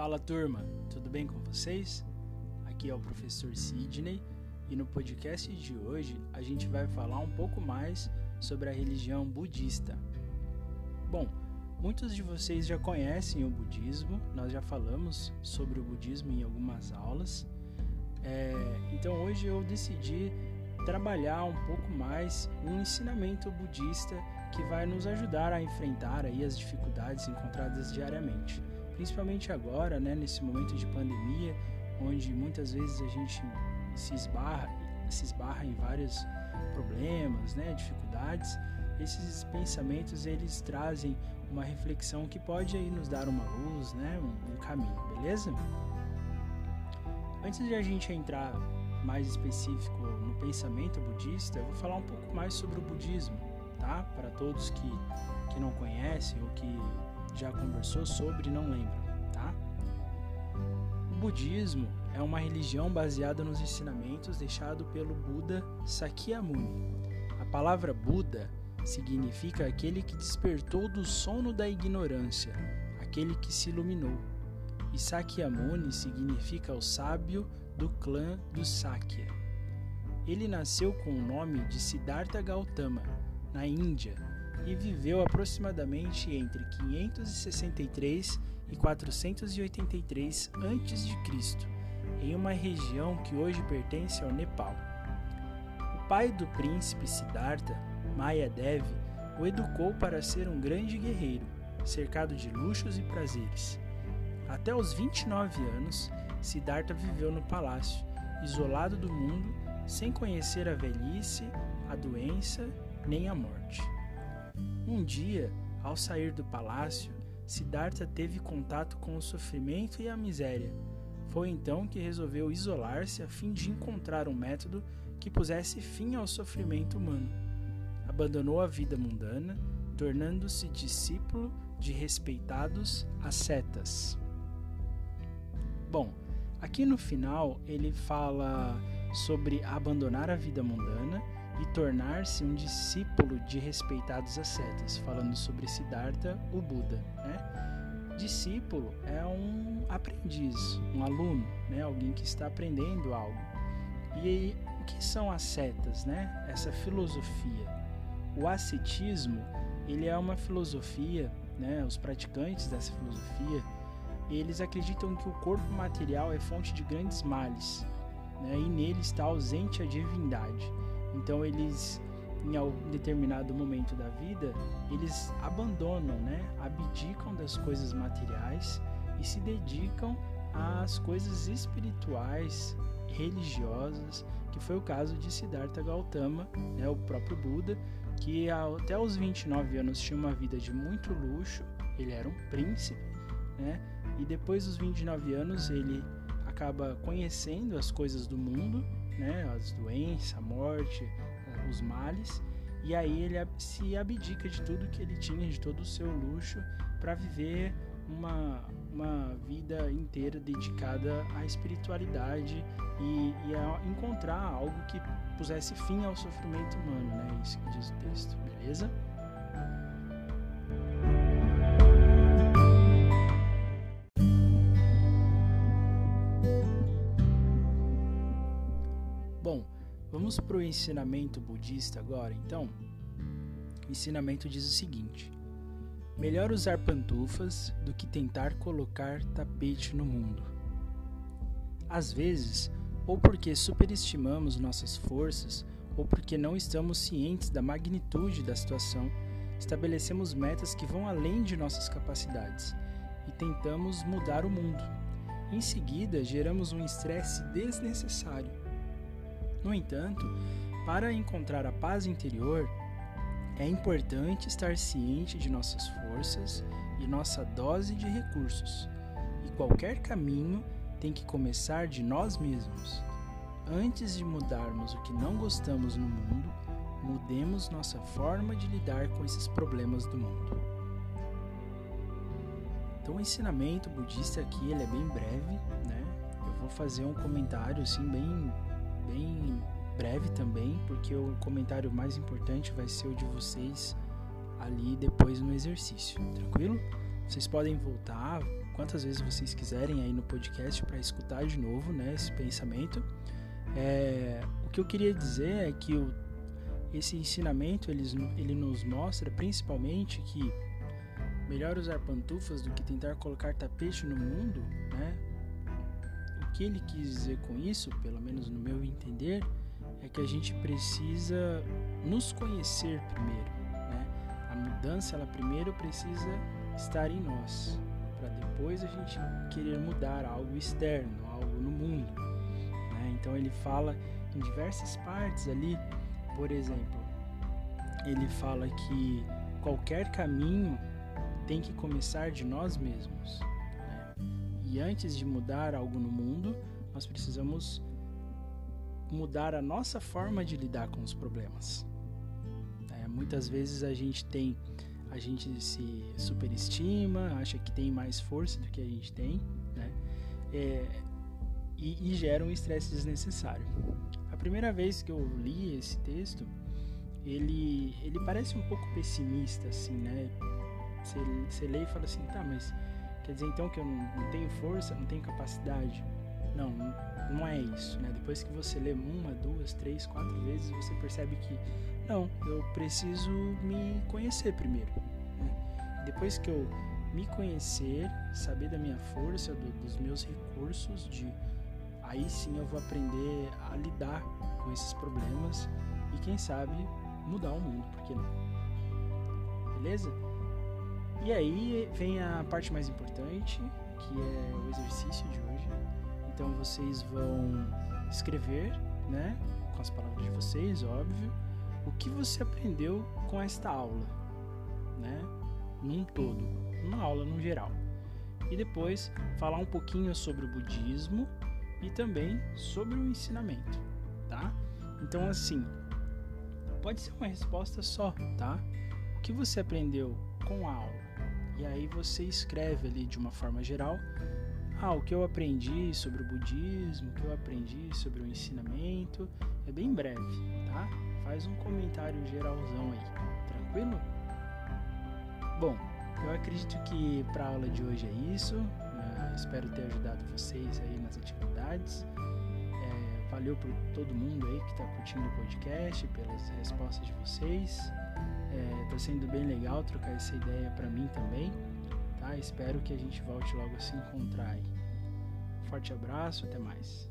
Fala turma, tudo bem com vocês? Aqui é o professor Sidney e no podcast de hoje a gente vai falar um pouco mais sobre a religião budista. Bom, muitos de vocês já conhecem o budismo, nós já falamos sobre o budismo em algumas aulas. É, então hoje eu decidi trabalhar um pouco mais um ensinamento budista que vai nos ajudar a enfrentar aí as dificuldades encontradas diariamente principalmente agora, né, nesse momento de pandemia, onde muitas vezes a gente se esbarra, se esbarra em vários problemas, né, dificuldades. Esses pensamentos eles trazem uma reflexão que pode aí nos dar uma luz, né, um, um caminho, beleza? Antes de a gente entrar mais específico no pensamento budista, eu vou falar um pouco mais sobre o budismo, tá? Para todos que, que não conhecem ou que já conversou sobre não lembra, tá? O budismo é uma religião baseada nos ensinamentos deixados pelo Buda Sakyamuni. A palavra Buda significa aquele que despertou do sono da ignorância, aquele que se iluminou. E Sakyamuni significa o sábio do clã dos Sakya. Ele nasceu com o nome de Siddhartha Gautama, na Índia, e viveu aproximadamente entre 563 e 483 a.C., em uma região que hoje pertence ao Nepal. O pai do príncipe Siddhartha, Mayadev, o educou para ser um grande guerreiro, cercado de luxos e prazeres. Até os 29 anos, Siddhartha viveu no palácio, isolado do mundo, sem conhecer a velhice, a doença nem a morte. Um dia, ao sair do palácio, Siddhartha teve contato com o sofrimento e a miséria. Foi então que resolveu isolar-se a fim de encontrar um método que pusesse fim ao sofrimento humano. Abandonou a vida mundana, tornando-se discípulo de respeitados ascetas. Bom, aqui no final ele fala sobre abandonar a vida mundana e tornar-se um discípulo de respeitados ascetas, falando sobre Siddhartha, o Buda. Né? Discípulo é um aprendiz, um aluno, né? alguém que está aprendendo algo. E o que são ascetas? Né? Essa filosofia. O ascetismo ele é uma filosofia, né? os praticantes dessa filosofia, eles acreditam que o corpo material é fonte de grandes males, né? e nele está ausente a divindade. Então eles em algum determinado momento da vida, eles abandonam, né? abdicam das coisas materiais e se dedicam às coisas espirituais, religiosas, que foi o caso de Siddhartha Gautama, né? o próprio Buda, que até os 29 anos tinha uma vida de muito luxo, ele era um príncipe, né? e depois dos 29 anos ele acaba conhecendo as coisas do mundo né, as doenças, a morte, os males, e aí ele se abdica de tudo que ele tinha, de todo o seu luxo, para viver uma, uma vida inteira dedicada à espiritualidade e, e, a encontrar algo que pusesse fim ao sofrimento humano, né? Isso que diz o texto, beleza? Vamos para o ensinamento budista agora, então? O ensinamento diz o seguinte: Melhor usar pantufas do que tentar colocar tapete no mundo. Às vezes, ou porque superestimamos nossas forças, ou porque não estamos cientes da magnitude da situação, estabelecemos metas que vão além de nossas capacidades e tentamos mudar o mundo. Em seguida, geramos um estresse desnecessário no entanto, para encontrar a paz interior, é importante estar ciente de nossas forças e nossa dose de recursos. E qualquer caminho tem que começar de nós mesmos. Antes de mudarmos o que não gostamos no mundo, mudemos nossa forma de lidar com esses problemas do mundo. Então, o ensinamento budista aqui ele é bem breve, né? Eu vou fazer um comentário assim bem bem breve também, porque o comentário mais importante vai ser o de vocês ali depois no exercício, tranquilo? Vocês podem voltar quantas vezes vocês quiserem aí no podcast para escutar de novo, né, esse pensamento. É, o que eu queria dizer é que o, esse ensinamento ele, ele nos mostra principalmente que melhor usar pantufas do que tentar colocar tapete no mundo, né? Que ele quis dizer com isso, pelo menos no meu entender, é que a gente precisa nos conhecer primeiro, né? A mudança, ela primeiro precisa estar em nós, para depois a gente querer mudar algo externo, algo no mundo. Né? Então ele fala em diversas partes ali, por exemplo, ele fala que qualquer caminho tem que começar de nós mesmos. E antes de mudar algo no mundo, nós precisamos mudar a nossa forma de lidar com os problemas. É, muitas vezes a gente tem, a gente se superestima, acha que tem mais força do que a gente tem, né? É, e, e gera um estresse desnecessário. A primeira vez que eu li esse texto, ele, ele parece um pouco pessimista, assim, né? Você, você lê e fala assim, tá, mas quer dizer então que eu não, tenho força, não tenho capacidade? Não, não é isso, né? Depois que você lê uma, duas, três, quatro vezes, você percebe que não, eu preciso me conhecer primeiro. Né? Depois que eu me conhecer, saber da minha força, do, dos meus recursos, de aí sim eu vou aprender a lidar com esses problemas e quem sabe mudar o mundo, por que não? Beleza? E aí vem a parte mais importante, que é o exercício de hoje. Então vocês vão escrever, né, com as palavras de vocês, óbvio, o que você aprendeu com esta aula, né, num todo, uma aula no geral. E depois falar um pouquinho sobre o budismo e também sobre o ensinamento, tá? Então assim, pode ser uma resposta só, tá? O que você aprendeu com a aula? E aí você escreve ali de uma forma geral ah, o que eu aprendi sobre o budismo, o que eu aprendi sobre o ensinamento, é bem breve, tá? Faz um comentário geralzão aí, tranquilo? Bom, eu acredito que para a aula de hoje é isso. Uh, espero ter ajudado vocês aí nas atividades. É, valeu por todo mundo aí que está curtindo o podcast, pelas respostas de vocês. É, sendo bem legal trocar essa ideia para mim também tá? Espero que a gente volte logo a se encontrar aí. Forte abraço, até mais.